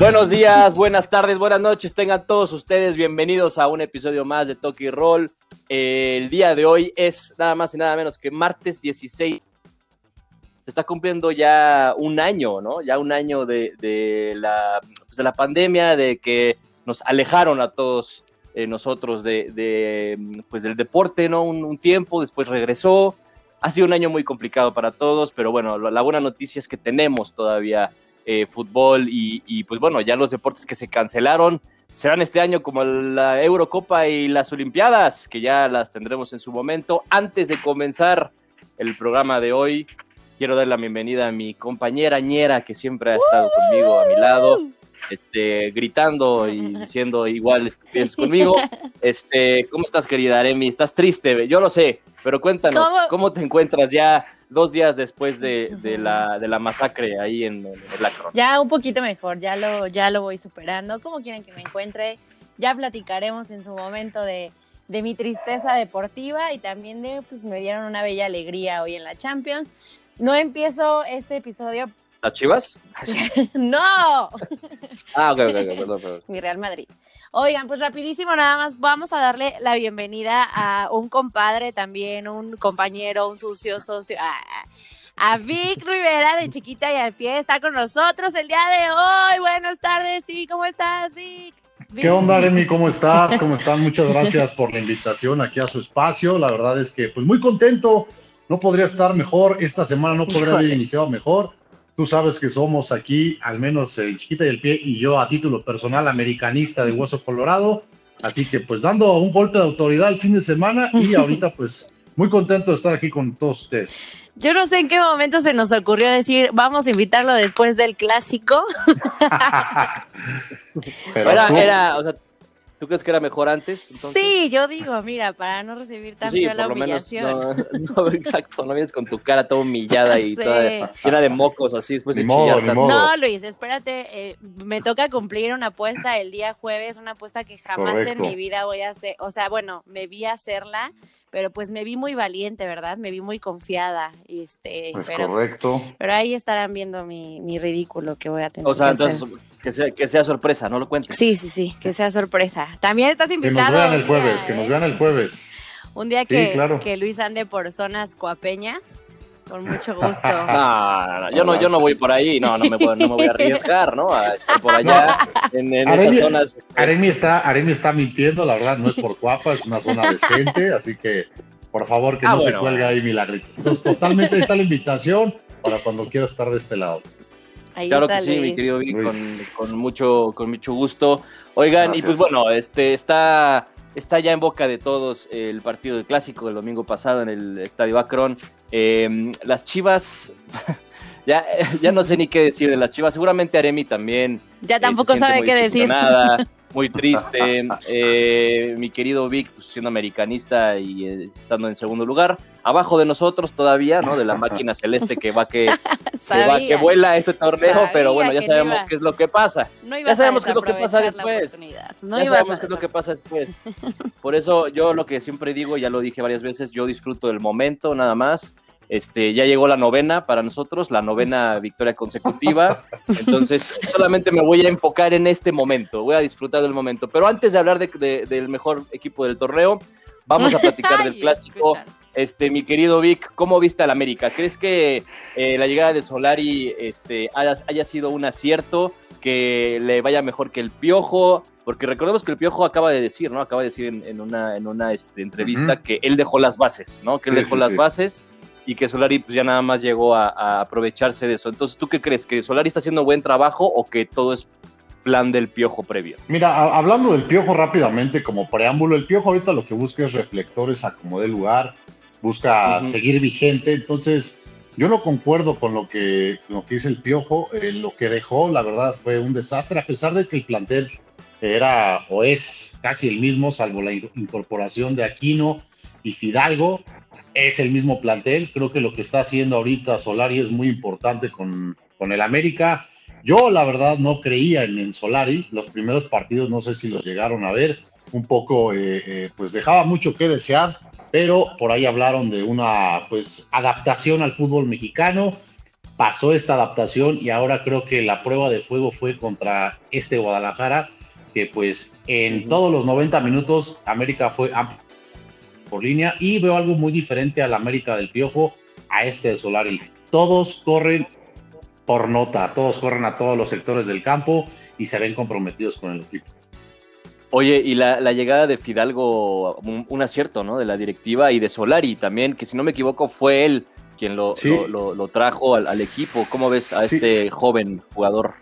Buenos días, buenas tardes, buenas noches. Tengan todos ustedes bienvenidos a un episodio más de Toki Roll. El día de hoy es nada más y nada menos que martes 16. Se está cumpliendo ya un año, ¿no? Ya un año de, la, pues de la pandemia, de que nos alejaron a todos eh, nosotros de, pues del deporte, ¿no? Un, tiempo, después regresó. Ha sido un año muy complicado para todos, pero bueno, la buena noticia es que tenemos todavía eh, fútbol y, pues bueno, ya los deportes que se cancelaron serán este año como la Eurocopa y las Olimpiadas, que ya las tendremos en su momento. Antes de comenzar el programa de hoy, quiero dar la bienvenida a mi compañera ñera que siempre ha estado conmigo a mi lado este, gritando y diciendo igual estupideces conmigo. Este, ¿cómo estás, querida Aremi? ¿Estás triste? Yo lo sé, pero cuéntanos, ¿cómo, te encuentras ya dos días después de, la, de la masacre ahí en, el Acron? Ya un poquito mejor, ya lo, ya lo voy superando. ¿Cómo quieren que me encuentre? Ya platicaremos en su momento de, de mi tristeza deportiva y también de, pues me dieron una bella alegría hoy en la Champions. No empiezo este episodio ¿Las Chivas? no. Ah, ok, ok, perdón, perdón. Mi Real Madrid. Oigan, pues rapidísimo, nada más vamos a darle la bienvenida a un compadre también, un compañero, un sucio socio, a, Vic Rivera de Chiquita y al Pie, está con nosotros el día de hoy. Buenas tardes, sí, ¿cómo estás, Vic? ¿Qué onda, Remy? ¿Cómo estás? ¿Cómo están? Muchas gracias por la invitación aquí a su espacio. La verdad es que, pues, muy contento. No podría estar mejor. Esta semana no podría haber iniciado mejor. Tú sabes que somos aquí, al menos el Chiquita y el Pie y yo a título personal americanista de Hueso Colorado. Así que pues dando un golpe de autoridad el fin de semana y ahorita pues muy contento de estar aquí con todos ustedes. Yo no sé en qué momento se nos ocurrió decir, vamos a invitarlo después del clásico. Pero era, era, o sea, ¿Tú crees que era mejor antes? Sí, yo digo, mira, para no recibir tan feo la humillación. no, exacto, no vienes con tu cara toda humillada y toda llena de mocos así después de chillar. No, Luis, espérate, eh, me toca cumplir una apuesta el día jueves, una apuesta que jamás en mi vida voy a hacer, o sea, bueno, me vi hacerla, pero pues me vi muy valiente, ¿verdad? Me vi muy confiada. Este, pues correcto. Pero ahí estarán viendo mi, mi ridículo que voy a tener. O sea, entonces que sea, que sea sorpresa, no lo cuentes. Sí, sí, sí, que sea sorpresa. También estás invitado. Que nos vean el jueves, que nos vean el jueves. Un día que, que Luis ande por zonas coapeñas. Con mucho gusto. No, no, yo no, yo no voy por ahí, no, no me, voy, no me voy a arriesgar, ¿no? A estar por allá en, esas zonas. Este. Aremi está, está mintiendo, la verdad, no es por Cuapa, es una zona decente, así que por favor que ah, no se cuelgue ahí milagritos. Entonces, totalmente está la invitación para cuando quiera estar de este lado claro que sí, mi querido Vic, con, mucho, con mucho gusto. Oigan, y pues bueno, este está, está ya en boca de todos el partido del clásico del domingo pasado en el Estadio Akron. Em, las Chivas, ya, ya no sé ni qué decir de las Chivas. Seguramente Aremi también. Ya eh, tampoco sabe qué decir. muy triste. Eh, mi querido Vic, pues, siendo americanista y eh, estando en segundo lugar, abajo de nosotros todavía, ¿no? De la máquina celeste que va que, que, vuela este torneo, pero bueno, ya sabemos qué es lo que pasa. ya sabemos qué es lo que pasa después. ya sabemos qué es lo que pasa después. Por eso yo lo que siempre digo, ya lo dije varias veces, yo disfruto del momento nada más. Este, ya llegó la novena para nosotros, la novena victoria consecutiva. Entonces, solamente me voy a enfocar en este momento, voy a disfrutar del momento. Pero antes de hablar del mejor equipo del torneo, vamos a platicar del clásico. Este, mi querido Vic, ¿cómo viste al América? ¿Crees que eh, la llegada de Solari este, haya, sido un acierto? ¿Que le vaya mejor que el Piojo? Porque recordemos que el Piojo acaba de decir, ¿no? Acaba de decir en, una, en una este, entrevista que él dejó las bases, ¿no? Que él dejó las bases y que Solari pues ya nada más llegó a, aprovecharse de eso. Entonces, ¿tú qué crees? ¿Que Solari está haciendo buen trabajo o que todo es plan del piojo previo? Mira, hablando del piojo rápidamente como preámbulo, el piojo ahorita lo que busca es reflectores, acomode lugar, busca seguir vigente, entonces yo no concuerdo con lo que, lo que dice el piojo, eh, lo que dejó la verdad fue un desastre, a pesar de que el plantel era o es casi el mismo, salvo la incorporación de Aquino y Fidalgo, es el mismo plantel. Creo que lo que está haciendo ahorita Solari es muy importante con, con el América. Yo, la verdad, no creía en, Solari. Los primeros partidos, no sé si los llegaron a ver. Un poco, eh, eh, pues dejaba mucho que desear, pero por ahí hablaron de una, pues, adaptación al fútbol mexicano. pasó esta adaptación y ahora creo que la prueba de fuego fue contra este Guadalajara, que pues en todos los 90 minutos América fue por línea y veo algo muy diferente al América del Piojo a este de Solari. Todos corren por nota, todos corren a todos los sectores del campo y se ven comprometidos con el equipo. Oye, y la, llegada de Fidalgo, un, acierto, ¿no? De la directiva y de Solari también, que si no me equivoco fue él quien lo, lo, trajo al, equipo. ¿Cómo ves a este joven jugador?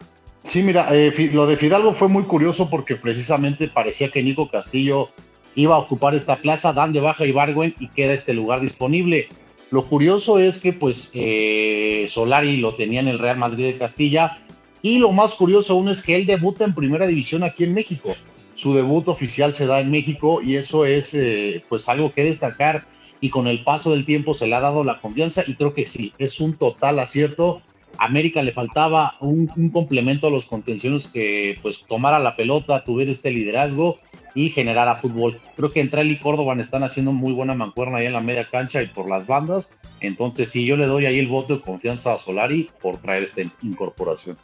Sí, mira, eh, lo de Fidalgo fue muy curioso porque precisamente parecía que Nico Castillo iba a ocupar esta plaza, dan de baja Ibargüen y queda este lugar disponible. Lo curioso es que pues eh, Solari lo tenía en el Real Madrid de Castilla y lo más curioso aún es que él debuta en primera división aquí en México. Su debut oficial se da en México y eso es eh, pues algo que destacar y con el paso del tiempo se le ha dado la confianza y creo que sí, es un total acierto. América le faltaba un, complemento a los contenciones que pues tomara la pelota, tuviera este liderazgo y generara fútbol. Creo que entre él y Córdoba están haciendo muy buena mancuerna ahí en la media cancha y por las bandas. Entonces sí, yo le doy ahí el voto de confianza a Solari por traer esta incorporación.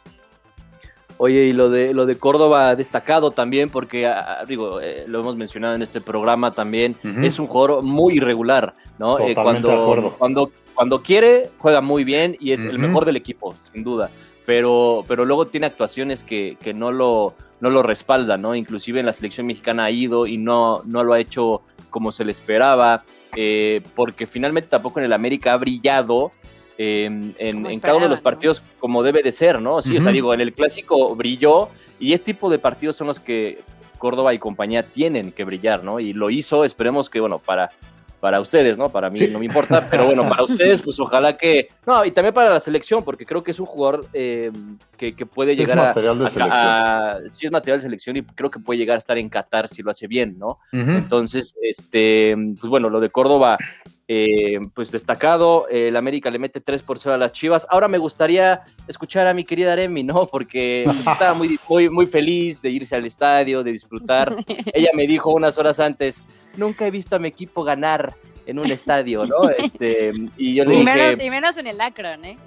Oye, y lo de lo de Córdoba destacado también, porque ah, ah, digo, eh, lo hemos mencionado en este programa también, es un jugador muy irregular, ¿no? Eh, cuando, cuando, cuando quiere, juega muy bien y es el mejor del equipo, sin duda. Pero, pero luego tiene actuaciones que, que no lo, no lo respaldan, ¿no? Inclusive en la selección mexicana ha ido y no, no lo ha hecho como se le esperaba, eh, porque finalmente tampoco en el América ha brillado en, cada uno de los partidos como debe de ser, ¿no? Sí, o sea, digo, en el clásico brilló y este tipo de partidos son los que Córdoba y compañía tienen que brillar, ¿no? Y lo hizo, esperemos que, bueno, para para ustedes, ¿no? Para mí no me importa, pero bueno, para ustedes, pues ojalá que. No, y también para la selección, porque creo que es un jugador eh, que, puede llegar es material de selección. a, Sí, es material de selección y creo que puede llegar a estar en Qatar si lo hace bien, ¿no? Entonces, este, pues bueno, lo de Córdoba, eh, pues destacado. el América le mete 3 por 0 a las Chivas. Ahora me gustaría escuchar a mi querida Aremi, ¿no? Porque pues, estaba muy, muy, muy feliz de irse al estadio, de disfrutar. Ella me dijo unas horas antes nunca he visto a mi equipo ganar en un estadio, ¿no? Este, y yo le y dije... Menos, y menos en el Akron, ¿eh?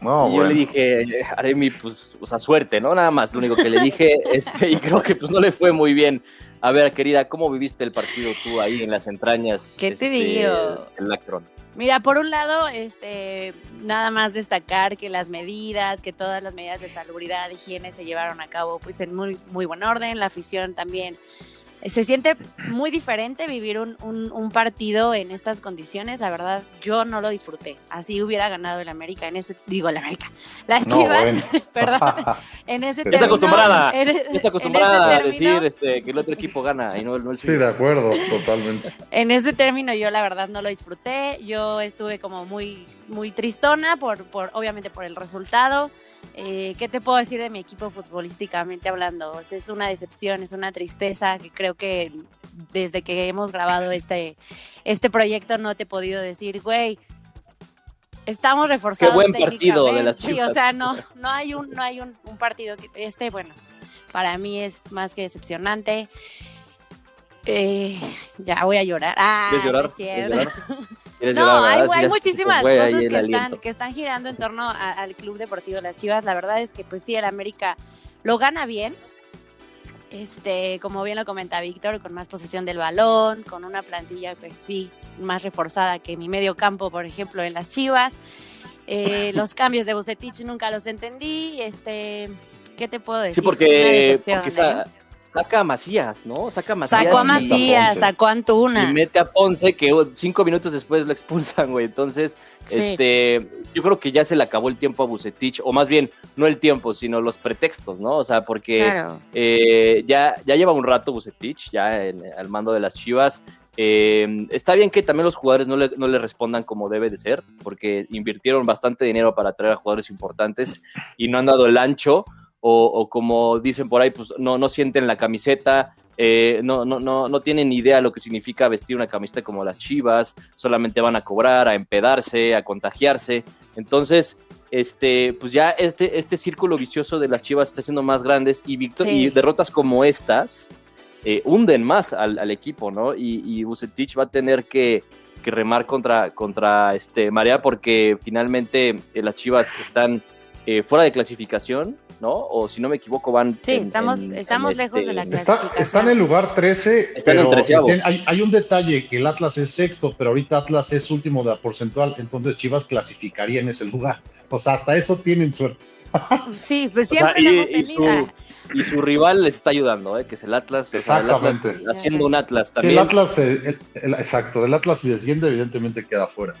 No, y yo le dije, haré mi, pues, o sea, suerte, ¿no? Nada más, lo único que le dije, este, y creo que pues no le fue muy bien. A ver, querida, ¿cómo viviste el partido tú ahí en las entrañas? ¿Qué te este, digo? El Akron. Mira, por un lado, este, nada más destacar que las medidas, que todas las medidas de salubridad, higiene se llevaron a cabo pues en muy, muy buen orden, la afición también se siente muy diferente vivir un, un, partido en estas condiciones. La verdad, yo no lo disfruté. Así hubiera ganado el América en ese, digo el América, las Chivas, perdón, en ese término. Está acostumbrada, está acostumbrada a decir este, que el otro equipo gana y no, no el Sí, de acuerdo, totalmente. En ese término yo la verdad no lo disfruté. Yo estuve como muy muy tristona, por, por, obviamente por el resultado. Eh, ¿Qué te puedo decir de mi equipo futbolísticamente hablando? Es una decepción, es una tristeza que creo que desde que hemos grabado este, este proyecto no te he podido decir, güey, estamos reforzados. Qué buen partido de las Sí, o sea, no, no hay un, no hay un, partido que este, bueno, para mí es más que decepcionante. Eh, ya voy a llorar. Ah, llorar? No, hay, muchísimas cosas que están, que están girando en torno al Club Deportivo de las Chivas. La verdad es que, pues sí, el América lo gana bien. Este, como bien lo comenta Víctor, con más posesión del balón, con una plantilla, pues sí, más reforzada que mi medio campo, por ejemplo, en las Chivas. Eh, los cambios de Bucetich nunca los entendí. Este, ¿qué te puedo decir? Sí, porque, ¿eh? Saca a Macías, ¿no? Saca a Macías. Sacó a Macías, sacó a Antuna. Y mete a Ponce, que cinco minutos después lo expulsan, güey. Entonces, este, yo creo que ya se le acabó el tiempo a Bucetich, o más bien, no el tiempo, sino los pretextos, ¿no? O sea, porque eh, ya, ya lleva un rato Bucetich, ya en, al mando de las Chivas. Eh, está bien que también los jugadores no le, no le, respondan como debe de ser, porque invirtieron bastante dinero para traer a jugadores importantes y no han dado el ancho o, como dicen por ahí, pues no, no sienten la camiseta, eh, no, no, no, no tienen idea lo que significa vestir una camiseta como las Chivas, solamente van a cobrar, a empedarse, a contagiarse. Entonces, este, pues ya este, este círculo vicioso de las Chivas está siendo más grandes y, y derrotas como estas eh, hunden más al, equipo, ¿no? Y, y Bucetich va a tener que, que remar contra, contra este, Marea porque finalmente eh, las Chivas están fuera de clasificación, ¿no? O si no me equivoco, van. Sí, estamos, estamos lejos de la este, clasificación. Está, en el lugar 13. Está en el hay, hay, un detalle: que el Atlas es sexto, pero ahorita Atlas es último de la porcentual, entonces Chivas clasificaría en ese lugar. O sea, hasta eso tienen suerte. Sí, pues siempre lo hemos tenido. Y su, rival les está ayudando, ¿eh? que es el Atlas. Exactamente. haciendo un Atlas también. el Atlas, eh, exacto, el Atlas si desciende, evidentemente queda fuera.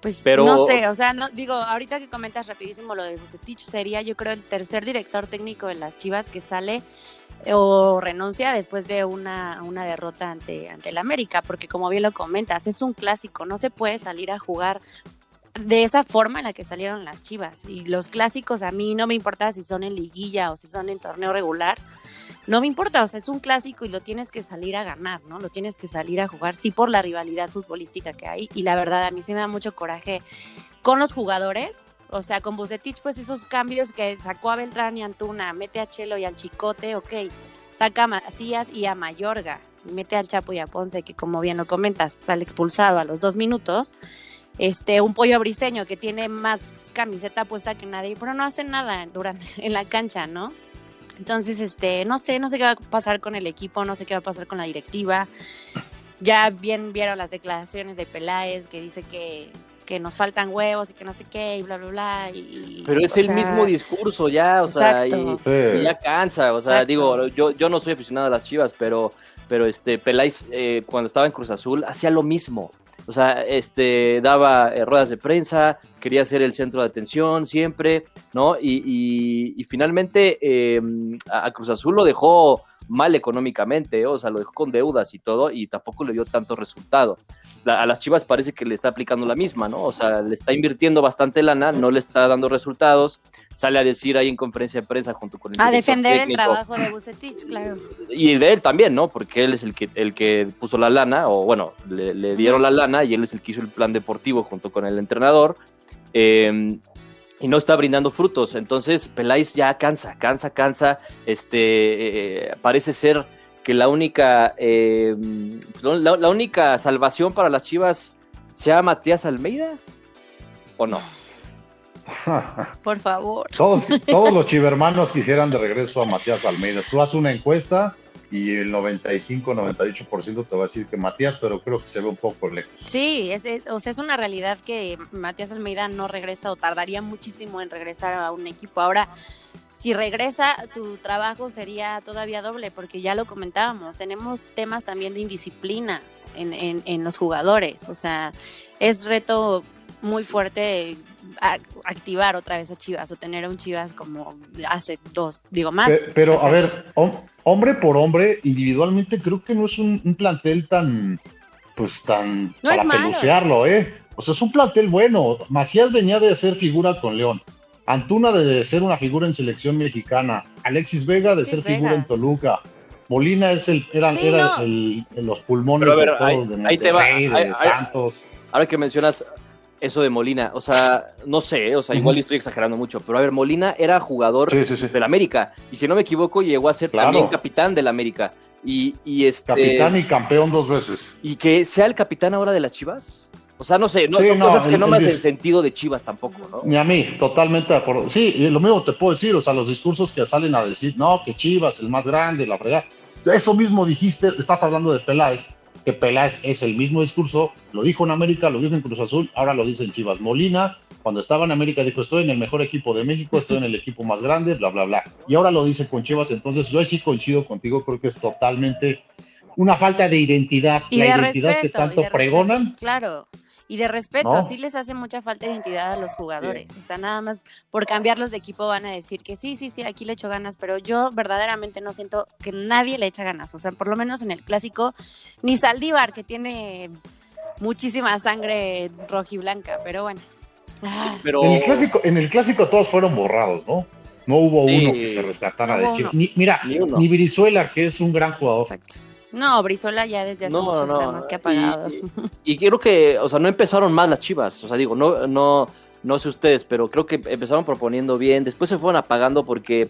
Pues no sé, o sea, no, digo, ahorita que comentas rapidísimo lo de Bucetich, sería yo creo el tercer director técnico de las Chivas que sale eh, o renuncia después de una, una derrota ante, ante el América, porque como bien lo comentas, es un clásico, no se puede salir a jugar de esa forma en la que salieron las Chivas. Y los clásicos a mí no me importa si son en liguilla o si son en torneo regular, no me importa, o sea, es un clásico y lo tienes que salir a ganar, ¿no? Lo tienes que salir a jugar, sí, por la rivalidad futbolística que hay. Y la verdad, a mí sí me da mucho coraje con los jugadores. O sea, con Bucetich, pues esos cambios que sacó a Beltrán y Antuna, mete a Chelo y al Chicote, ok. Saca a Macías y a Mayorga, mete al Chapo y a Ponce, que como bien lo comentas, sale expulsado a los dos minutos. Este, un pollo briseño que tiene más camiseta puesta que nadie, pero no hace nada durante, en la cancha, ¿no? Entonces, este, no sé, no sé qué va a pasar con el equipo, no sé qué va a pasar con la directiva. Ya bien vieron las declaraciones de Peláez que dice que, que nos faltan huevos y que no sé qué y bla, bla, bla. Y, Pero es el mismo discurso ya, o sea, y, ya cansa, o sea, digo, yo, yo no soy aficionado a las chivas, pero, pero este, Peláez eh, cuando estaba en Cruz Azul hacía lo mismo. O sea, este, daba eh, ruedas de prensa, quería ser el centro de atención siempre, ¿no? Y, finalmente em, a Cruz Azul lo dejó mal económicamente, o sea, lo dejó con deudas y todo, y tampoco le dio tanto resultado. a las Chivas parece que le está aplicando la misma, ¿no? O sea, le está invirtiendo bastante lana, no le está dando resultados, sale a decir ahí en conferencia de prensa junto con el A defender el trabajo de Bucetich, claro. Y de él también, ¿no? Porque él es el que, el que puso la lana, o bueno, le, dieron la lana y él es el que hizo el plan deportivo junto con el entrenador. Eh, y no está brindando frutos. Entonces, Peláez ya cansa, cansa, cansa. Este, eh, parece ser que la única, eh, la, única salvación para las Chivas sea Matías Almeida, ¿o no? Por favor. Todos, todos los chivermanos quisieran de regreso a Matías Almeida. Tú haces una encuesta y el 95-98% te va a decir que Matías, pero creo que se ve un poco lejos. Sí, es, o sea, es una realidad que Matías Almeida no regresa o tardaría muchísimo en regresar a un equipo. Ahora, si regresa, su trabajo sería todavía doble, porque ya lo comentábamos, tenemos temas también de indisciplina en, en, en los jugadores, o sea, es reto muy fuerte activar otra vez a Chivas o tener a un Chivas como hace dos, digo más. Pero, a ver, hombre por hombre, individualmente creo que no es un, plantel tan, pues tan para pelucearlo, ¿eh? O sea, es un plantel bueno. Macías venía de ser figura con León. Antuna de ser una figura en selección mexicana. Alexis Vega de ser figura en Toluca. Molina es el, era, el, los pulmones de todos, de Monterrey, de Santos. Ahora que mencionas eso de Molina. O sea, no sé, o sea, igual estoy exagerando mucho, pero a ver, Molina era jugador del América. Y si no me equivoco, llegó a ser también capitán del América. Y, y este, Capitán y campeón dos veces. ¿Y que sea el capitán ahora de las Chivas? O sea, no sé, no, son cosas que no me hacen sentido de Chivas tampoco, ¿no? Ni a mí, totalmente de acuerdo. Sí, y lo mismo te puedo decir, o sea, los discursos que salen a decir, no, que Chivas, el más grande, la fregada. Eso mismo dijiste, estás hablando de Peláez que Peláez es el mismo discurso, lo dijo en América, lo dijo en Cruz Azul, ahora lo dice en Chivas. Molina, cuando estaba en América, dijo, estoy en el mejor equipo de México, estoy en el equipo más grande, bla, bla, bla. Y ahora lo dice con Chivas, entonces yo sí coincido contigo, creo que es totalmente una falta de identidad, y la identidad que tanto pregonan. claro y de respeto, sí les hace mucha falta de identidad a los jugadores. O sea, nada más por cambiarlos de equipo van a decir que sí, sí, sí, aquí le echo ganas, pero yo verdaderamente no siento que nadie le echa ganas. O sea, por lo menos en el clásico, ni Saldívar, que tiene muchísima sangre rojiblanca, pero bueno. Ah. Pero... En, el clásico, en el clásico todos fueron borrados, ¿no? No hubo uno que se rescatara de Chile. Ni, mira, ni, ni, Virizuela, que es un gran jugador. Exacto. No, Brizola ya desde hace muchos no, más que apagado. Y, y, creo que, o sea, no empezaron mal las chivas. O sea, digo, no, no, no sé ustedes, pero creo que empezaron proponiendo bien. Después se fueron apagando porque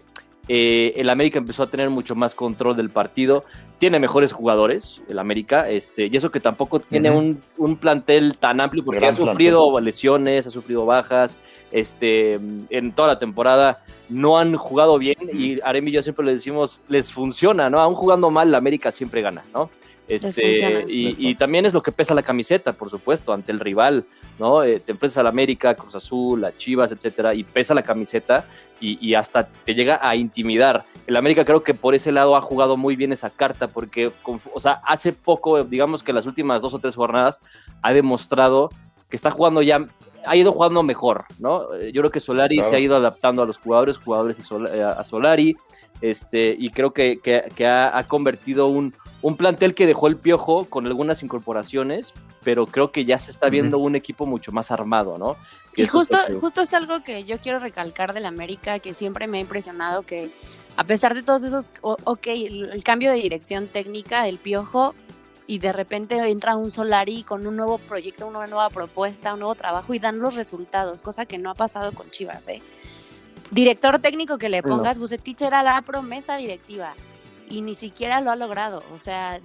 eh, el América empezó a tener mucho más control del partido, tiene mejores jugadores, el América, este, y eso que tampoco tiene un, plantel tan amplio porque ha sufrido lesiones, ha sufrido bajas, este, en toda la temporada no han jugado bien y Aremi y yo siempre le decimos, les funciona, ¿no? Aún jugando mal, la América siempre gana, ¿no? Este, y, también es lo que pesa la camiseta, por supuesto, ante el rival, ¿no? Eh, te enfrentas a la América, Cruz Azul, a Chivas, etcétera, y pesa la camiseta y, hasta te llega a intimidar. El América creo que por ese lado ha jugado muy bien esa carta, porque, o sea, hace poco, digamos que las últimas dos o tres jornadas, ha demostrado que está jugando ya ha ido jugando mejor, ¿no? Eh, yo creo que Solari se ha ido adaptando a los jugadores, jugadores eh, a Solari, este, y creo que, que, ha, convertido un, un, plantel que dejó el piojo con algunas incorporaciones, pero creo que ya se está viendo un equipo mucho más armado, ¿no? Y justo, justo es algo que yo quiero recalcar del América, que siempre me ha impresionado que a pesar de todos esos, ok, el cambio de dirección técnica del piojo, y de repente entra un Solari con un nuevo proyecto, una nueva propuesta, un nuevo trabajo y dan los resultados, cosa que no ha pasado con Chivas. ¿eh? Director técnico que le pongas, Bucetich era la promesa directiva y ni siquiera lo ha logrado. O sea,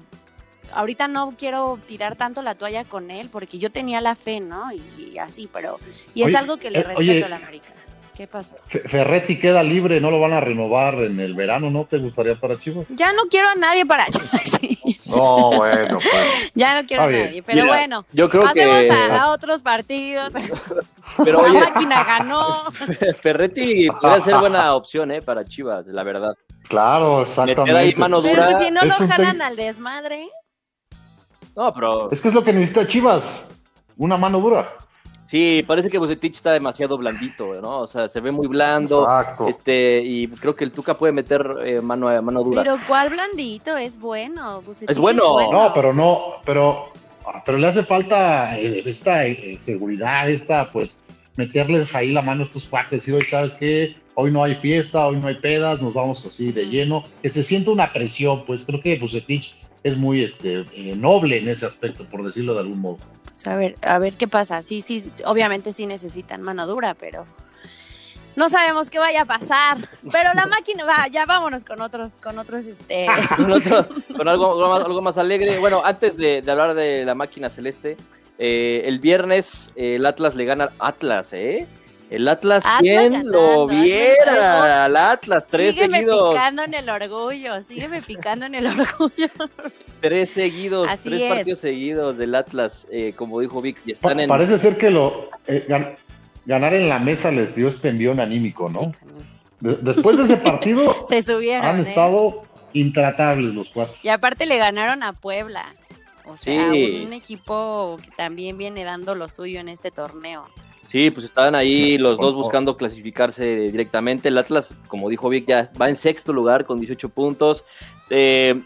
ahorita no quiero tirar tanto la toalla con él porque yo tenía la fe, ¿no? Y, así, pero... Y es algo que le eh, respeto a la América. ¿Qué pasa? Ferretti queda libre, no lo van a renovar en el verano, ¿no? ¿Te gustaría para Chivas? Ya no quiero a nadie para Chivas. No, bueno, pues. Ya no quiero a nadie, pero bueno. Yo creo pasemos a, otros partidos. Pero la máquina ganó. Ferretti puede ser buena opción, ¿eh? Para Chivas, la verdad. Claro, exactamente. Ahí mano dura. Pero si no lo jalan al desmadre. No, pero. Es que es lo que necesita Chivas. Una mano dura. Sí, parece que Bucetich está demasiado blandito, ¿no? O sea, se ve muy blando. Exacto. Este, y creo que el Tuca puede meter eh, mano, mano dura. Pero ¿cuál blandito? Es bueno. es, bueno. No, pero no, pero, pero le hace falta eh, esta eh, seguridad, esta, pues, meterles ahí la mano a estos cuates y hoy, ¿sabes qué? Hoy no hay fiesta, hoy no hay pedas, nos vamos así de lleno. Que se siente una presión, pues creo que Bucetich es muy este, noble en ese aspecto, por decirlo de algún modo a ver, a ver qué pasa. Sí, sí, obviamente sí necesitan mano dura, pero no sabemos qué vaya a pasar. Pero la máquina, va, ya vámonos con otros, con otros, este. con, algo, algo, más, alegre. Bueno, antes de, hablar de la máquina celeste, eh, el viernes el Atlas le gana Atlas, ¿eh? El Atlas, ¿quién lo viera? Al Atlas, tres sígueme seguidos. picando en el orgullo, sígueme picando en el orgullo. tres seguidos, tres partidos seguidos del Atlas, eh, como dijo Vic, y están en... Parece ser que lo eh, ganar en la mesa les dio este envión anímico, ¿no? después de ese partido Se subieron, han ¿eh? estado intratables los cuatro. Y aparte le ganaron a Puebla. O sea, un equipo que también viene dando lo suyo en este torneo. Sí, pues estaban ahí los dos buscando clasificarse directamente. El Atlas, como dijo Vic, ya va en sexto lugar con 18 puntos. Eh,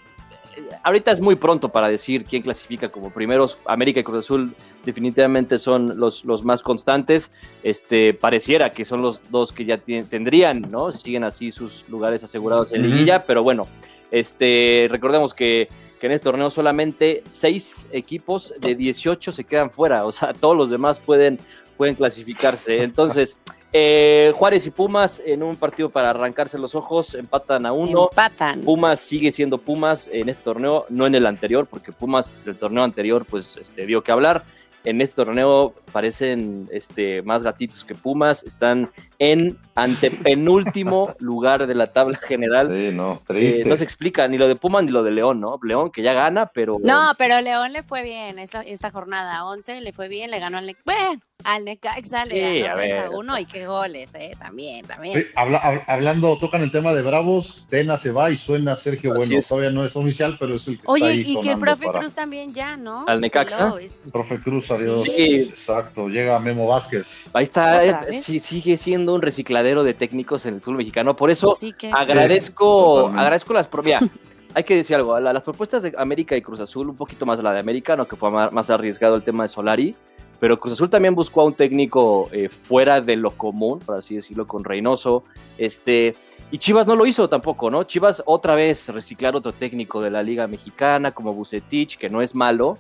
ahorita es muy pronto para decir quién clasifica como primeros. América y Cruz Azul definitivamente son los, los más constantes. Este, pareciera que son los dos que ya tendrían, ¿no? Siguen así sus lugares asegurados en liguilla, pero bueno, este, recordemos que, que en este torneo solamente seis equipos de 18 se quedan fuera, o sea, todos los demás pueden pueden clasificarse. Entonces, eh, Juárez y Pumas en un partido para arrancarse los ojos, empatan a uno. Empatan. Pumas sigue siendo Pumas en este torneo, no en el anterior, porque Pumas del torneo anterior pues este, dio que hablar en este torneo parecen este, más gatitos que Pumas, están en antepenúltimo lugar de la tabla general. Sí, no, triste. Eh, no se explica ni lo de Pumas ni lo de León, ¿no? León que ya gana, pero... No, pero León le fue bien esta, esta jornada, 11 le fue bien, le ganó al Bueno, al Necaxa le ganó 3 a 1 y qué goles, ¿eh? También, también. hablando, tocan el tema de Bravos, Tena se va y suena Sergio Bueno, todavía no es oficial, pero es el que Oye, está ahí y que el profe Cruz también ya, ¿no? Al Necaxa. El profe Cruz, adiós. Sí. Exacto, llega Memo Vázquez. Ahí está, eh, sí, sigue siendo un recicladero de técnicos en el fútbol mexicano, por eso agradezco, agradezco las propias. hay que decir algo, las propuestas de América y Cruz Azul, un poquito más la de América, no que fue más arriesgado el tema de Solari, pero Cruz Azul también buscó a un técnico eh, fuera de lo común, por así decirlo, con Reynoso. Este, y Chivas no lo hizo tampoco, ¿no? Chivas otra vez reciclar otro técnico de la Liga Mexicana como Bucetich, que no es malo,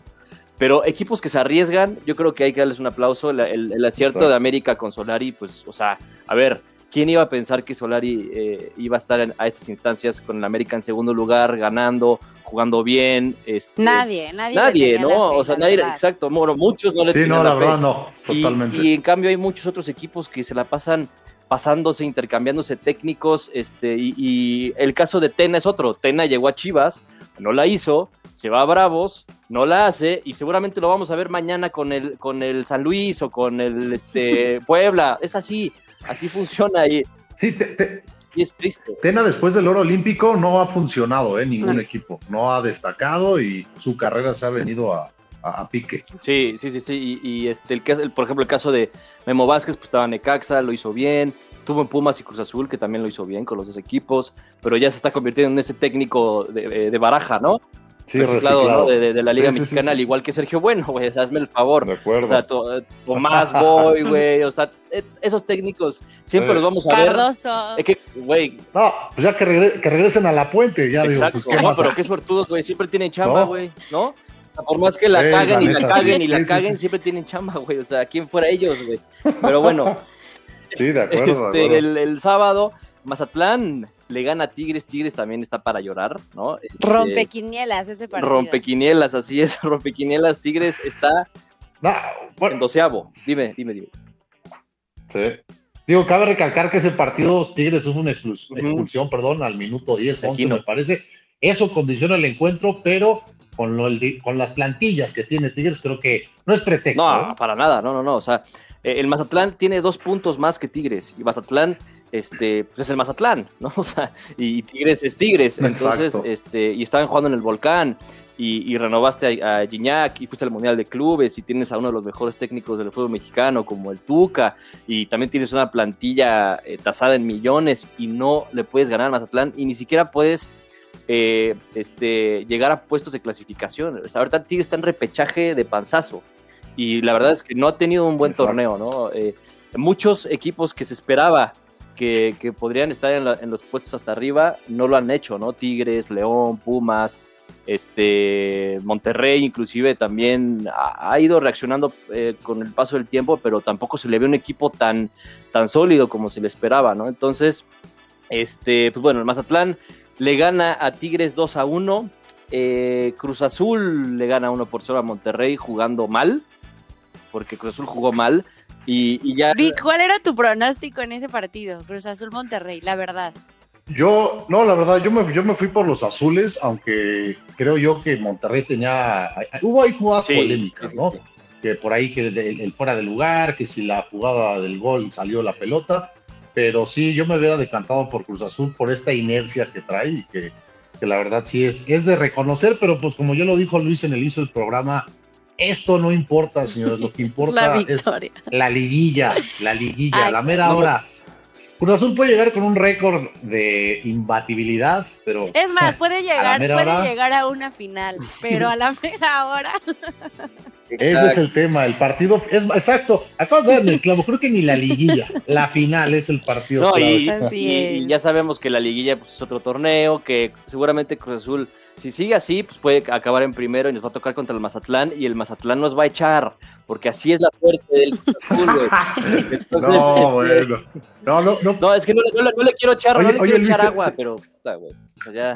pero equipos que se arriesgan, yo creo que hay que darles un aplauso. El, acierto de América con Solari, pues, o sea, a ver, ¿Quién iba a pensar que Solari eh, iba a estar a estas instancias con el América en segundo lugar, ganando, jugando bien? Este, nadie, nadie. Nadie, ¿no? o sea, nadie, exacto, muchos no le Sí, no, la, verdad no, totalmente. Y, en cambio hay muchos otros equipos que se la pasan pasándose, intercambiándose técnicos, este, y, y el caso de Tena es otro. Tena llegó a Chivas, no la hizo, se va a Bravos, no la hace y seguramente lo vamos a ver mañana con el, con el San Luis o con el este, Puebla. Es así, así funciona y, sí, te, y es triste. Tena después del oro olímpico no ha funcionado en ¿eh? ningún equipo, no ha destacado y su carrera se ha venido a, a, pique. Sí, sí, sí, sí. Y, este, el, el, por ejemplo, el caso de Memo Vázquez, pues estaba Necaxa, lo hizo bien. Tuvo en Pumas y Cruz Azul, que también lo hizo bien con los dos equipos, pero ya se está convirtiendo en ese técnico de, de baraja, ¿no? Sí, reciclado, de, de, la Liga Mexicana, al igual que Sergio Bueno, güey, o sea, hazme el favor. De acuerdo. O sea, Tomás Boy, güey, o sea, eh, esos técnicos siempre los vamos a Cardoso. ver. Es que, güey. No, pues ya que, que, regresen a la puente, ya Exacto. digo. Pues, no, pero qué suertudos, güey, siempre tienen chamba, güey, ¿no? Por más que la caguen y la caguen y la caguen, siempre tienen chamba, güey. O sea, ¿quién fuera ellos, güey? Pero bueno. sí, de acuerdo. Este, de acuerdo. El, el sábado, Mazatlán le gana a Tigres, Tigres también está para llorar, ¿no? Este, rompequinielas ese partido. Rompequinielas, así es, rompequinielas, Tigres está no, bueno. en doceavo, dime, dime, dime. Sí. Digo, cabe recalcar que ese partido Tigres es una expulsión, uh -huh. perdón, al minuto 10, 11 no. me parece. Eso condiciona el encuentro, pero con, lo, el, con las plantillas que tiene Tigres creo que no es pretexto. No, ¿eh? para nada, no, no, no. O sea, el Mazatlán tiene dos puntos más que Tigres y Mazatlán este, pues es el Mazatlán, ¿no? O sea, y Tigres es Tigres, entonces, Exacto. este, y estaban jugando en el volcán, y, y renovaste a, a, Gignac, y fuiste al Mundial de Clubes, y tienes a uno de los mejores técnicos del fútbol mexicano, como el Tuca, y también tienes una plantilla eh, tasada en millones, y no le puedes ganar al Mazatlán, y ni siquiera puedes eh, este, llegar a puestos de clasificación. Ahorita Tigres está en repechaje de panzazo, y la verdad es que no ha tenido un buen Exacto. torneo, ¿no? Eh, muchos equipos que se esperaba que, que podrían estar en, la, en, los puestos hasta arriba, no lo han hecho, ¿no? Tigres, León, Pumas, este, Monterrey inclusive también ha, ha ido reaccionando eh, con el paso del tiempo, pero tampoco se le ve un equipo tan, tan sólido como se le esperaba, ¿no? Entonces, este, pues bueno, el Mazatlán le gana a Tigres 2 a 1, eh, Cruz Azul le gana 1 por 0 a Monterrey jugando mal, porque Cruz Azul jugó mal. Y, y, ya. Vic, ¿cuál era tu pronóstico en ese partido? Cruz Azul Monterrey, la verdad. Yo, no, la verdad, yo me, yo me fui por los azules, aunque creo yo que Monterrey tenía. Hubo ahí jugadas sí, polémicas, ¿no? Sí. Que por ahí que el, el, fuera de lugar, que si la jugada del gol salió la pelota. Pero sí, yo me hubiera decantado por Cruz Azul por esta inercia que trae y que, que la verdad sí es, es de reconocer, pero pues como ya lo dijo Luis en el hizo el programa, esto no importa, señores, lo que importa la es la liguilla, la liguilla, Ay, la mera no, hora. Cruz Azul puede llegar con un récord de imbatibilidad, pero. Es más, puede llegar, puede hora, llegar a una final, pero a la mera hora. Ese es el tema, el partido es exacto. Acabas de darme el clavo, creo que ni la liguilla, la final es el partido. No, y, y, y, ya sabemos que la liguilla pues, es otro torneo, que seguramente Cruz Azul si sigue así, pues puede acabar en primero y nos va a tocar contra el Mazatlán y el Mazatlán nos va a echar, porque así es la suerte del Azul, güey. Entonces, no, este, bueno. No, no, no. No, es que no, no, no le quiero echar, oye, no le oye, quiero Luis, echar agua, pero, puta, güey. O sea, ya.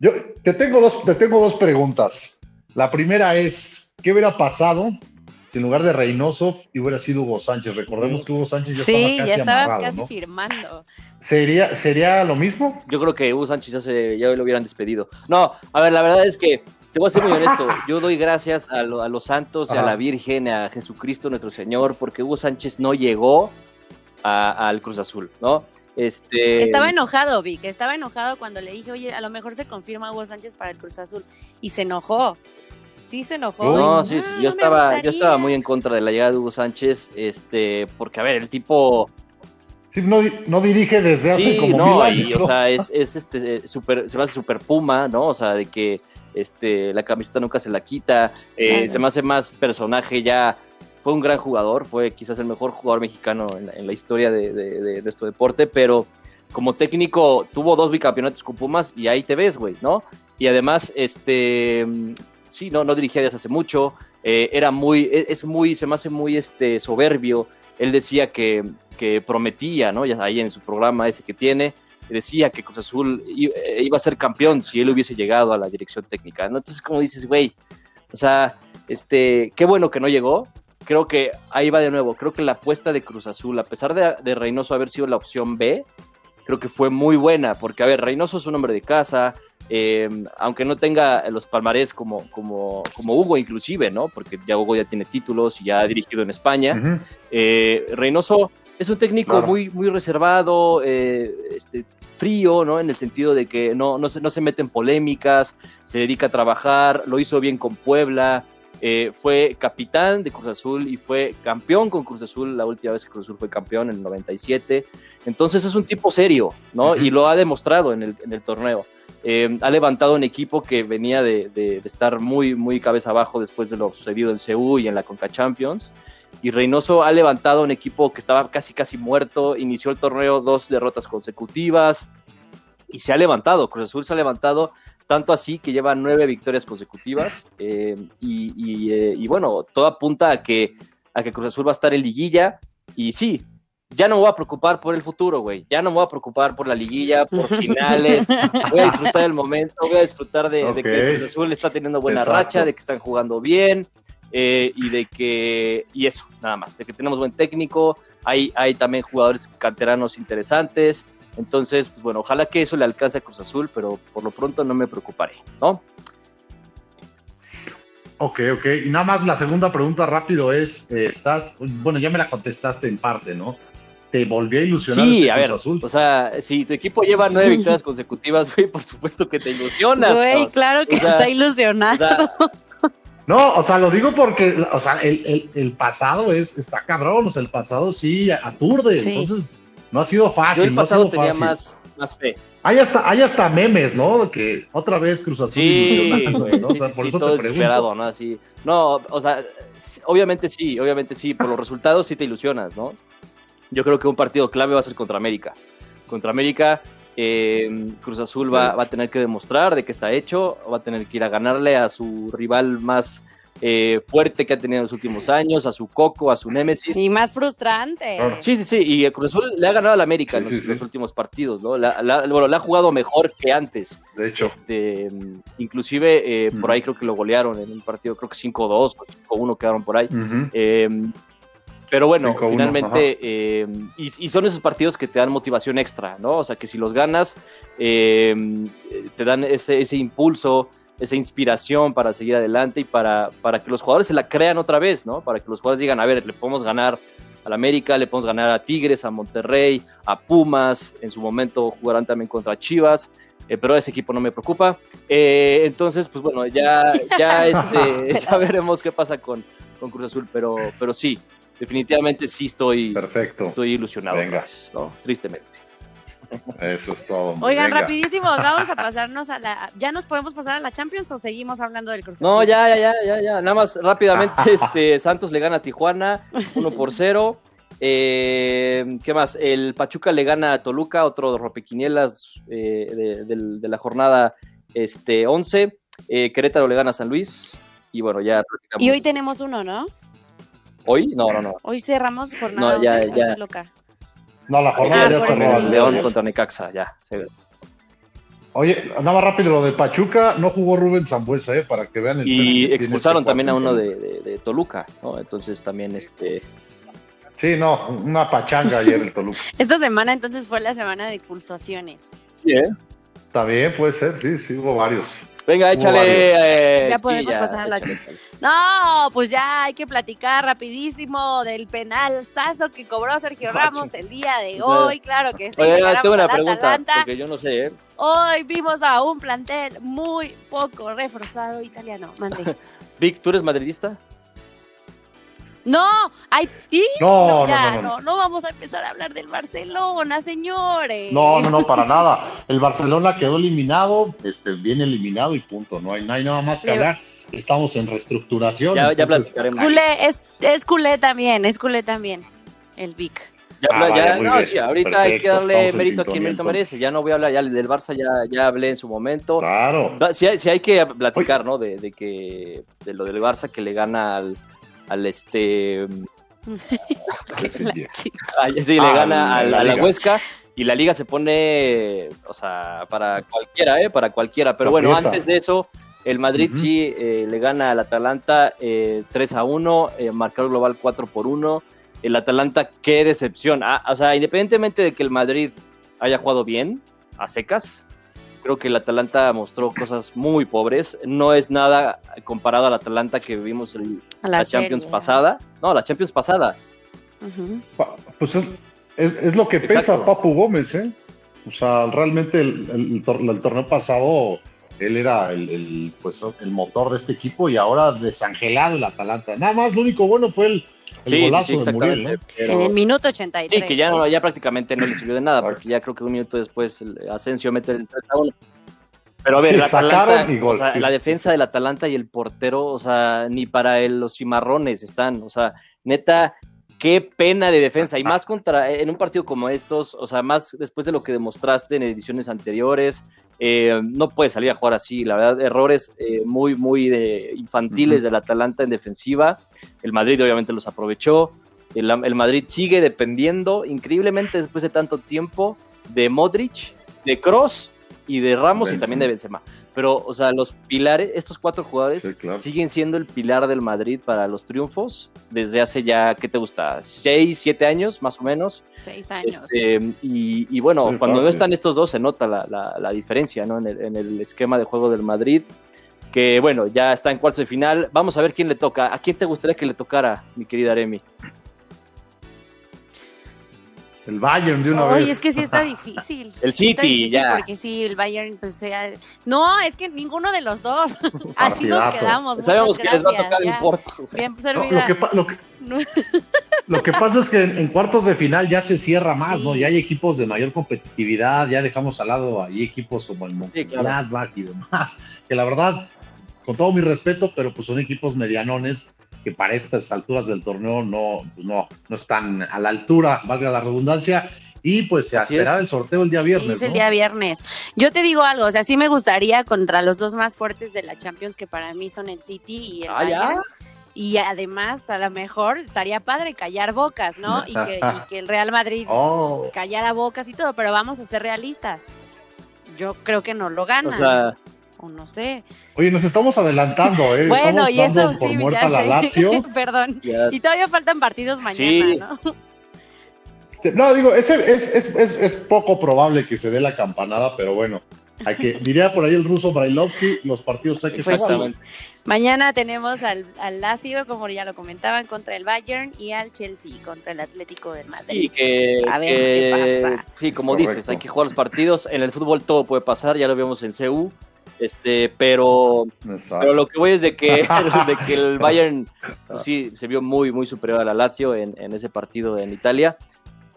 Yo te tengo, dos, te tengo dos preguntas. La primera es, ¿qué hubiera pasado si en lugar de Reynoso hubiera sido Hugo Sánchez? Recordemos que Hugo Sánchez ya sí, estaba casi ya estaba amarrado, casi ¿no? firmando. ¿Sería, ¿Sería lo mismo? Yo creo que Hugo Sánchez ya, se, ya lo hubieran despedido. No, a ver, la verdad es que te voy a ser muy honesto. Yo doy gracias a, lo, a los santos, Ajá. a la Virgen, a Jesucristo nuestro Señor, porque Hugo Sánchez no llegó al Cruz Azul, ¿no? Este... Estaba enojado, Vic, estaba enojado cuando le dije, oye, a lo mejor se confirma Hugo Sánchez para el Cruz Azul. Y se enojó. Sí se enojó. No, sí, sí. yo no estaba, yo estaba muy en contra de la llegada de Hugo Sánchez, este, porque a ver, el tipo Sí, no, no, dirige desde hace sí, como no, mil años. Y, o sea, es, es este super, se me hace super puma, ¿no? O sea, de que este, la camiseta nunca se la quita. Eh, claro. Se me hace más personaje ya. Fue un gran jugador, fue quizás el mejor jugador mexicano en la, en la historia de, de, de, nuestro deporte, pero como técnico tuvo dos bicampeonatos con Pumas y ahí te ves, güey, ¿no? Y además, este, sí, no, no dirigía desde hace mucho, eh, era muy, es muy, se me hace muy este, soberbio. Él decía que que prometía, ¿no? Ya ahí en su programa ese que tiene, decía que Cruz Azul eh, iba a ser campeón si él hubiese llegado a la dirección técnica, ¿no? Entonces, como dices, güey, o sea, este, qué bueno que no llegó. Creo que ahí va de nuevo. Creo que la apuesta de Cruz Azul, a pesar de, de Reynoso haber sido la opción B, creo que fue muy buena, porque, a ver, Reynoso es un hombre de casa, eh, aunque no tenga los palmarés como, como, como Hugo inclusive, ¿no? Porque ya Hugo ya tiene títulos y ya ha dirigido en España. Eh, Reynoso es un técnico muy, muy reservado, eh, este, frío, ¿no? En el sentido de que no, no, se, no se mete en polémicas, se dedica a trabajar, lo hizo bien con Puebla, fue capitán de Cruz Azul y fue campeón con Cruz Azul la última vez que Cruz Azul fue campeón en el 97. Entonces es un tipo serio, ¿no? Y lo ha demostrado en el, en el torneo. Eh, ha levantado un equipo que venía de, estar muy, muy cabeza abajo después de lo sucedido en Seúl y en la Conca Champions. Y Reynoso ha levantado un equipo que estaba casi, casi muerto. Inició el torneo dos derrotas consecutivas y se ha levantado. Cruz Azul se ha levantado tanto así que lleva nueve victorias consecutivas. Eh, y, eh, y, bueno, todo apunta a que, a que Cruz Azul va a estar en liguilla. Y sí, ya no me voy a preocupar por el futuro, güey. Ya no me voy a preocupar por la liguilla, por finales. voy a disfrutar del momento, voy a disfrutar de, que Cruz Azul está teniendo buena racha, de que están jugando bien eh, y de que, y eso, nada más, de que tenemos buen técnico. Hay, hay también jugadores canteranos interesantes. Entonces, pues bueno, ojalá que eso le alcance a Cruz Azul, pero por lo pronto no me preocuparé, ¿no? Ok, ok. Y nada más la segunda pregunta rápido es, eh, estás, bueno, ya me la contestaste en parte, ¿no? Te volvió a ilusionar. Sí, este a ver, o sea, si tu equipo lleva nueve victorias consecutivas, güey, por supuesto que te ilusionas. Güey, claro que está ilusionado. no, o sea, lo digo porque, o sea, el, el, pasado es, está cabrón, o sea, el pasado sí aturde, entonces no ha sido fácil. Yo el pasado tenía más, más fe. Hay hasta, hay hasta memes, ¿no? Que otra vez Cruz Azul. Sí, güey, ¿no? O sea, por eso todo te pregunto. ¿no? Así, no, o sea, obviamente sí, obviamente sí, por los resultados sí te ilusionas, ¿no? Yo creo que un partido clave va a ser contra América. Contra América, eh, Cruz Azul va, a tener que demostrar de qué está hecho, va a tener que ir a ganarle a su rival más eh, fuerte que ha tenido en los últimos años, a su Coco, a su Némesis. Y más frustrante. Sí, sí, sí. Y Cruz Azul le ha ganado al América en los, últimos partidos, ¿no? bueno, le ha jugado mejor que antes. De hecho. Este, inclusive eh, por ahí creo que lo golearon en un partido, creo que 5-2 o 5-1 quedaron por ahí. Pero bueno, finalmente, eh, y, son esos partidos que te dan motivación extra, ¿no? O sea, que si los ganas, eh, te dan ese, ese, impulso, esa inspiración para seguir adelante y para, para que los jugadores se la crean otra vez, ¿no? Para que los jugadores digan, a ver, le podemos ganar al América, le podemos ganar a Tigres, a Monterrey, a Pumas, en su momento jugarán también contra Chivas. Eh, pero ese equipo no me preocupa. entonces, pues bueno, ya, ya, este, ya veremos qué pasa con, con Cruz Azul, pero, pero sí, definitivamente sí estoy, Perfecto. estoy ilusionado. Venga. ¿no? Tristemente. Eso es todo. Oigan, rapidísimo, vamos a pasarnos a la. ¿Ya nos podemos pasar a la Champions o seguimos hablando del Cruz No, ya, ya, ya, ya, ya. Nada más rápidamente, este Santos le gana a Tijuana 1 por 0. Eh, ¿Qué más? El Pachuca le gana a Toluca, otro ropequinielas eh, de, la jornada este, 11. Eh, Querétaro le gana a San Luis. Y bueno, ya. Y hoy tenemos uno, ¿no? ¿Hoy? No, no, no. Hoy cerramos jornada no, ya, ya. loca. No, la jornada ah, ya cerró. León contra Necaxa, ya. Oye, nada más rápido, lo de Pachuca, no jugó Rubén Zambuesa, ¿eh? Para que vean el Y expulsaron también a uno de, de, Toluca, ¿no? Entonces también este... Sí, no, una pachanga ayer el Toluca. Esta semana entonces fue la semana de expulsaciones. Sí, ¿eh? Está bien, puede ser, sí, sí, hubo varios. Venga, échale. Eh, ya podemos pasar a la. No, pues ya hay que platicar rapidísimo del penal sazo que cobró Sergio Ramos el día de hoy. Claro que sí. Oye, tengo una pregunta, porque yo no sé, ¿eh? Hoy vimos a un plantel muy poco reforzado italiano. Mande. Vic, ¿tú eres madridista? No, hay no, no, no, no, vamos a empezar a hablar del Barcelona, señores. No, no, no, para nada. El Barcelona quedó eliminado, este, bien eliminado y punto. No hay, no hay nada más que hablar. Estamos en reestructuración. Ya, ya platicaremos. Culé, es, es culé también, es culé también, el Vic. Ya, ah, ya no, sí, ahorita hay que darle mérito a quien mérito merece. Ya no voy a hablar ya del Barça, ya, ya hablé en su momento. Claro. Sí, sí hay que platicar, ¿no? De, de, que de lo del Barça que le gana al, al este Ah, sí, le gana a la, Huesca y la liga se pone, o sea, para cualquiera, ¿eh? Para cualquiera. Pero bueno, antes de eso, el Madrid sí eh, le gana al Atalanta eh, 3 a 1, eh, marcador global 4 por 1. El Atalanta, qué decepción. Ah, o sea, independientemente de que el Madrid haya jugado bien, a secas, creo que el Atalanta mostró cosas muy pobres. No es nada comparado al Atalanta que vimos en la, Champions pasada. No, la Champions pasada. Pues es, lo que pesa Papu Gómez, ¿eh? O sea, realmente el, torneo pasado él era el, pues, el motor de este equipo y ahora desangelado el Atalanta. Nada más, lo único bueno fue el, golazo de Muriel, En el minuto 83. Sí, que ya, no, ya prácticamente no le sirvió de nada, porque ya creo que un minuto después Asensio mete el 3 a 1. Pero a ver, la defensa del Atalanta y el portero, o sea, ni para los cimarrones están, o sea, neta, qué pena de defensa y más contra en un partido como estos, o sea, más después de lo que demostraste en ediciones anteriores, eh, no puede salir a jugar así, la verdad, errores eh, muy, muy de, infantiles del Atalanta en defensiva, el Madrid obviamente los aprovechó, el, el Madrid sigue dependiendo increíblemente después de tanto tiempo de Modric, de Cross y de Ramos y también de Benzema. Pero, o sea, los pilares, estos cuatro jugadores siguen siendo el pilar del Madrid para los triunfos desde hace ya, ¿qué te gusta? ¿Seis, siete años más o menos? Seis años. Este, y, bueno, cuando no están estos dos se nota la, diferencia, ¿no? En el, en el, esquema de juego del Madrid, que bueno, ya está en cuartos de final. Vamos a ver quién le toca. ¿A quién te gustaría que le tocara, mi querida Aremi? El Bayern de una vez. Oye, es que sí está difícil. el City, ya. Porque sí, el Bayern, pues sea. No, es que ninguno de los dos. Así nos quedamos. Sabemos que les va a tocar el Porto. Bien servida. lo, que, lo, que, pasa es que en, cuartos de final ya se cierra más, ¿no? Ya hay equipos de mayor competitividad, ya dejamos al lado ahí equipos como el Mönchengladbach y demás, que la verdad, con todo mi respeto, pero pues son equipos medianones que para estas alturas del torneo no, pues no, no están a la altura, valga la redundancia. Y pues se esperar el sorteo el día viernes. Sí, es el día viernes. Yo te digo algo, o sea, sí me gustaría contra los dos más fuertes de la Champions, que para mí son el City y el ah, Bayern. Y además, a lo mejor estaría padre callar bocas, ¿no? Y que, el Real Madrid oh. callara bocas y todo, pero vamos a ser realistas. Yo creo que no lo ganan. O sea, o no sé. Oye, nos estamos adelantando, ¿eh? Bueno, y eso sí, ya sé. Perdón. Y todavía faltan partidos mañana, ¿no? Este, no, digo, es, es, es, poco probable que se dé la campanada, pero bueno, hay que, diría por ahí el ruso Brailovsky, los partidos hay que pues Mañana tenemos al, al, Lazio, como ya lo comentaban, contra el Bayern y al Chelsea contra el Atlético de Madrid. Sí, que, a ver qué pasa. Sí, como dices, hay que jugar los partidos. En el fútbol todo puede pasar, ya lo vemos en CU. Este, pero, pero lo que voy es de que, de que el Bayern pues sí se vio muy, muy superior a la Lazio en, en ese partido en Italia.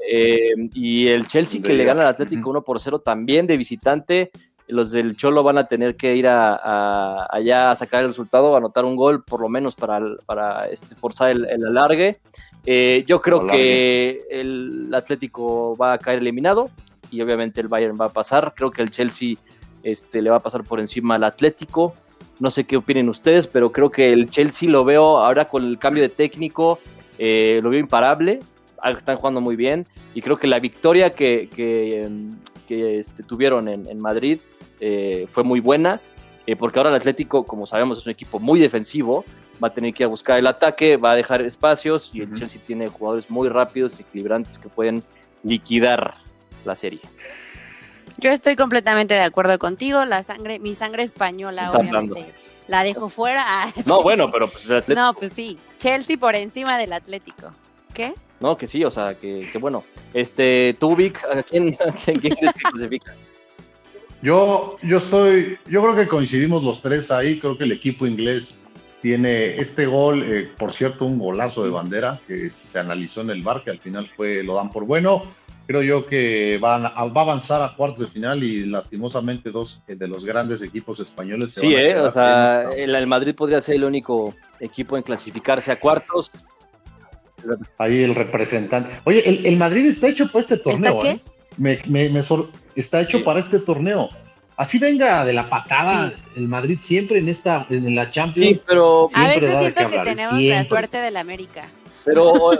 Eh, y el Chelsea que le gana al Atlético 1 por 0 también de visitante. Los del Cholo van a tener que ir a, allá a sacar el resultado, a anotar un gol, por lo menos para, para este, forzar el, alargue. Eh, yo creo que el Atlético va a caer eliminado y obviamente el Bayern va a pasar. Creo que el Chelsea este, le va a pasar por encima al Atlético. No sé qué opinen ustedes, pero creo que el Chelsea lo veo ahora con el cambio de técnico, eh, lo veo imparable. Ah, están jugando muy bien y creo que la victoria que, que, em, este, tuvieron en, Madrid eh, fue muy buena, eh, porque ahora el Atlético, como sabemos, es un equipo muy defensivo, va a tener que ir a buscar el ataque, va a dejar espacios y el Chelsea tiene jugadores muy rápidos y equilibrantes que pueden liquidar la serie. Yo estoy completamente de acuerdo contigo. La sangre, mi sangre española, obviamente, la dejo fuera. Ah, no, bueno, pero pues el Atlético. No, pues sí. Chelsea por encima del Atlético. ¿Qué? No, que sí, o sea, que, bueno. Este, tú, Vic, ¿a quién, crees que clasifica? Yo, yo estoy, yo creo que coincidimos los tres ahí. Creo que el equipo inglés tiene este gol, eh, por cierto, un golazo de bandera que se analizó en el bar, que al final fue, lo dan por bueno creo yo que van, va a avanzar a cuartos de final y lastimosamente dos de los grandes equipos españoles. sí, eh, o sea, el, Madrid podría ser el único equipo en clasificarse a cuartos. Ahí el representante. Oye, el, Madrid está hecho para este torneo. ¿Está, ¿eh? me, me, está hecho para este torneo. Así venga de la patada el Madrid siempre en esta en la Champions. Sí, pero a veces siento que, tenemos la suerte del América. Pero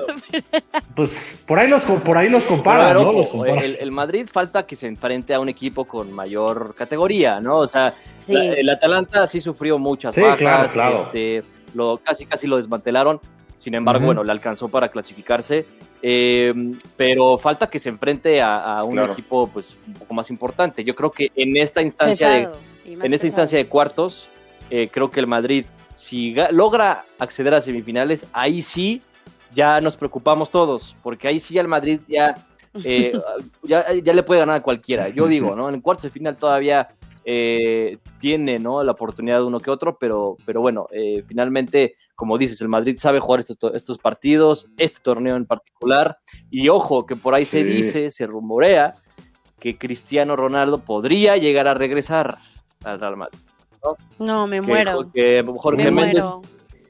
pues por ahí los por ahí los comparan, ¿no? Los el, Madrid falta que se enfrente a un equipo con mayor categoría, ¿no? O sea, el Atalanta sí sufrió muchas sí, bajas, este, lo, casi casi lo desmantelaron. Sin embargo, bueno, le alcanzó para clasificarse. Eh, pero falta que se enfrente a, un equipo pues un poco más importante. Yo creo que en esta instancia de, en esta instancia de cuartos, eh, creo que el Madrid, si logra acceder a semifinales, ahí sí ya nos preocupamos todos, porque ahí sí al Madrid ya, eh, ya, le puede ganar a cualquiera. Yo digo, ¿no? En cuartos de final todavía tiene ¿no? la oportunidad de uno que otro, pero, pero bueno, finalmente como dices, el Madrid sabe jugar estos, partidos, este torneo en particular, y ojo, que por ahí se dice, se rumorea, que Cristiano Ronaldo podría llegar a regresar al Real Madrid. No, me muero. Que Jorge Méndez,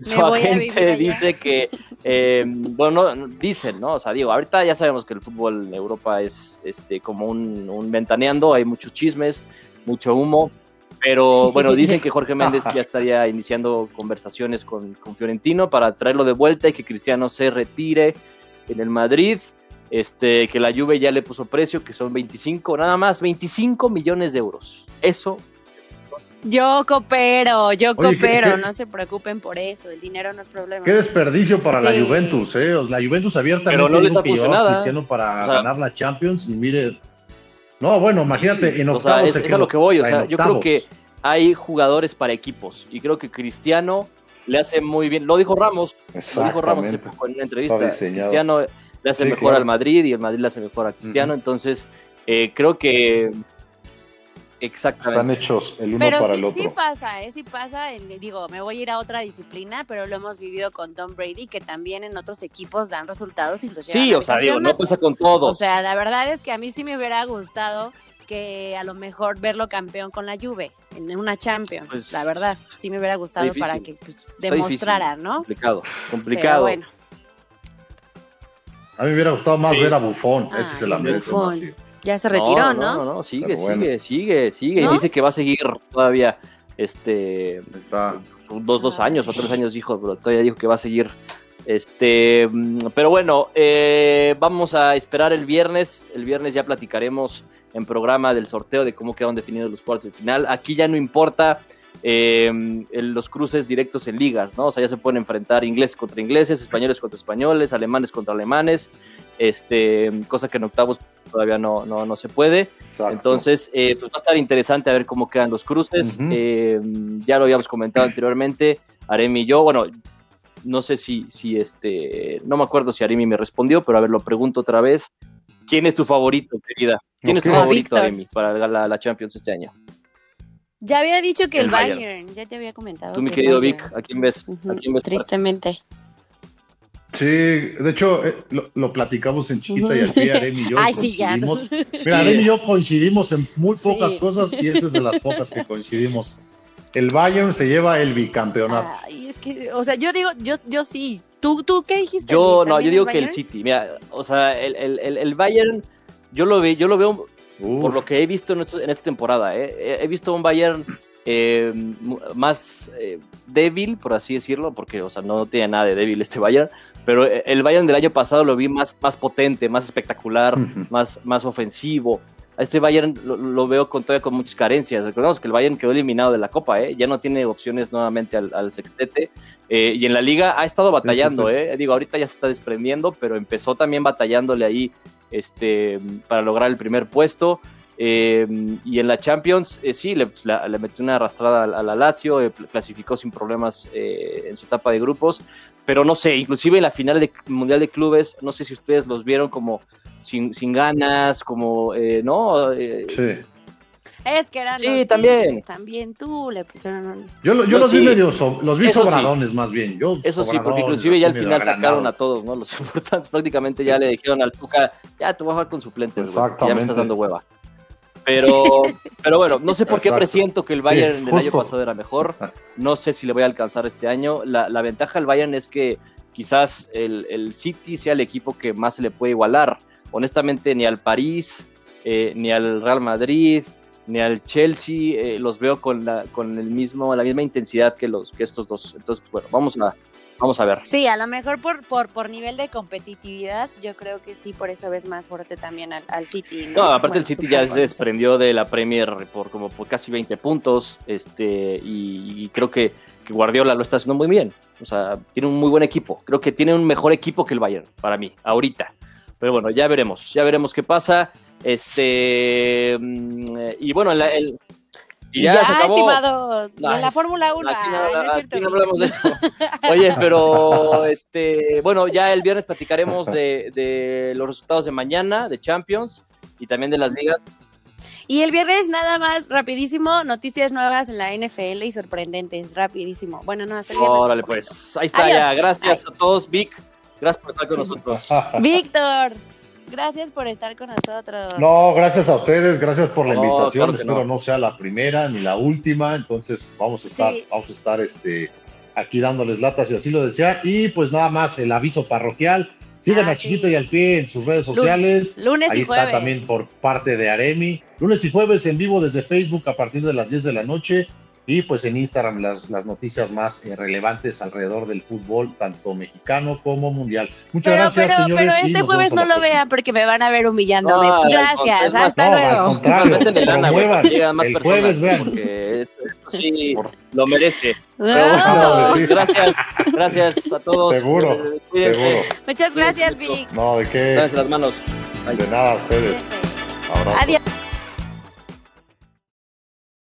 su agente dice que, eh, bueno, dicen, ¿no? O sea, digo, ahorita ya sabemos que el fútbol en Europa es este, como un, un ventaneando, hay muchos chismes, mucho humo, pero bueno, dicen que Jorge Méndez ya estaría iniciando conversaciones con, con, Fiorentino para traerlo de vuelta y que Cristiano se retire en el Madrid. Este, que la Juve ya le puso precio, que son 25, nada más, 25 millones de euros. Eso. Yo coopero, yo coopero, no se preocupen por eso, el dinero no es problema. Qué desperdicio para la Juventus, ¿eh? La Juventus abiertamente Pero no les ha funcionado. Cristiano para ganar la Champions y mire, no, bueno, imagínate, en octavos. O sea, es, a lo que voy, o sea, yo creo que hay jugadores para equipos y creo que Cristiano le hace muy bien, lo dijo Ramos, lo dijo Ramos en una entrevista, Cristiano le hace mejor al Madrid y el Madrid le hace mejor a Cristiano, entonces eh, creo que Exactamente. Están hechos el uno para el otro. Sí pasa, ¿eh? sí pasa. digo, me voy a ir a otra disciplina, pero lo hemos vivido con Tom Brady, que también en otros equipos dan resultados y los llevan Sí, o sea, digo, no pasa con todos. O sea, la verdad es que a mí sí me hubiera gustado que a lo mejor verlo campeón con la Juve en una Champions, pues, la verdad, sí me hubiera gustado para que pues, demostrara, ¿no? Complicado, complicado. bueno. A mí me hubiera gustado más ver a Buffon, ese es el Buffon. Ya se retiró, ¿no? No, no, sigue, sigue, sigue, sigue. Y dice que va a seguir todavía, este, Está. dos, dos años o tres años dijo, pero todavía dijo que va a seguir. Este, pero bueno, eh, vamos a esperar el viernes. El viernes ya platicaremos en programa del sorteo de cómo quedan definidos los cuartos de final. Aquí ya no importa eh, los cruces directos en ligas, ¿no? O sea, ya se pueden enfrentar ingleses contra ingleses, españoles contra españoles, alemanes contra alemanes, este, cosa que en octavos todavía no, no, no se puede. Entonces, eh, pues va a estar interesante a ver cómo quedan los cruces. Eh, ya lo habíamos comentado anteriormente, Aremi y yo, bueno, no sé si, si este, no me acuerdo si Aremi me respondió, pero a ver, lo pregunto otra vez. ¿Quién es tu favorito, querida? ¿Quién es tu favorito, Aremi, para la, la, Champions este año? Ya había dicho que el, Bayern. ya te había comentado. Tú, mi querido Vic, ¿a quién ves? ¿A quién ves Tristemente. Sí, de hecho, eh, lo, platicamos en Chiquita y aquí Aremi y yo Ay, Sí, ya. Mira, Aremi y yo coincidimos en muy pocas cosas y esa es de las pocas que coincidimos. El Bayern se lleva el bicampeonato. Ay, es que, o sea, yo digo, yo, yo sí. ¿Tú, tú qué dijiste? Yo, no, yo digo que el City. Mira, o sea, el, el, el Bayern, yo lo, ve, yo lo veo por lo que he visto en, en esta temporada. ¿eh? He visto un Bayern eh, más eh, débil, por así decirlo, porque, o sea, no tiene nada de débil este Bayern, pero eh, el Bayern del año pasado lo vi más, más potente, más espectacular, más, más ofensivo. A este Bayern lo, veo con, todavía con muchas carencias. Recordemos que el Bayern quedó eliminado de la Copa, ya no tiene opciones nuevamente al, sextete. y en la liga ha estado batallando, digo, ahorita ya se está desprendiendo, pero empezó también batallándole ahí este, para lograr el primer puesto. Eh, y en la Champions, eh, sí, le, le, metió una arrastrada a, la Lazio, eh, clasificó sin problemas en su etapa de grupos, pero no sé, inclusive en la final del Mundial de Clubes, no sé si ustedes los vieron como sin, sin ganas, como, ¿no? sí. Es que eran sí, los también. también tú le pusieron. Yo, yo los vi medio, los vi sobradones más bien. Yo, eso sí, porque inclusive ya al final sacaron a todos, ¿no? Los importantes prácticamente ya le dijeron al Tuca, ya te voy a jugar con suplentes, ya me estás dando hueva. Pero, pero bueno, no sé por qué presiento que el Bayern del año pasado era mejor. No sé si le voy a alcanzar este año. La, la ventaja del Bayern es que quizás el, el, City sea el equipo que más se le puede igualar. Honestamente, ni al París, eh, ni al Real Madrid, ni al Chelsea eh, los veo con, la, con el mismo, la misma intensidad que, los, que estos dos. Entonces, bueno, vamos a, Vamos a ver. Sí, a lo mejor por, por, por nivel de competitividad, yo creo que sí, por eso ves más fuerte también al, al City. No, aparte el City ya se desprendió de la Premier por como por casi 20 puntos, este, y, creo que, que, Guardiola lo está haciendo muy bien. O sea, tiene un muy buen equipo. Creo que tiene un mejor equipo que el Bayern, para mí, ahorita. Pero bueno, ya veremos, ya veremos qué pasa. Este, mm, y bueno, el, y ya, estimados. y en la Fórmula 1. no, hablamos de eso. Oye, pero este, bueno, ya el viernes platicaremos de, de, los resultados de mañana, de Champions y también de las ligas. Y el viernes nada más, rapidísimo, noticias nuevas en la NFL y sorprendentes, rapidísimo. Bueno, no, hasta el viernes. Órale, pues, ahí está ya. Gracias a todos, Vic. Gracias por estar con nosotros. Víctor. Gracias por estar con nosotros. No, gracias a ustedes, gracias por la invitación. Espero no. sea la primera ni la última, entonces vamos a estar, vamos a estar este, aquí dándoles latas si así lo desean. Y pues nada más el aviso parroquial. Sigan ah, a Chiquito y al Pie en sus redes sociales. Lunes, Ahí y jueves. está también por parte de Aremi. Lunes y jueves en vivo desde Facebook a partir de las 10 de la noche y pues en Instagram las, las noticias más eh, relevantes alrededor del fútbol, tanto mexicano como mundial. Muchas gracias, pero, señores. Pero este jueves no lo vean porque me van a ver humillándome. gracias, hasta luego. el jueves vean. Porque esto, sí lo merece. gracias, gracias a todos. Seguro, eh, seguro. Muchas gracias, Vic. No, ¿de qué? Gracias las manos. De nada a ustedes. Adiós.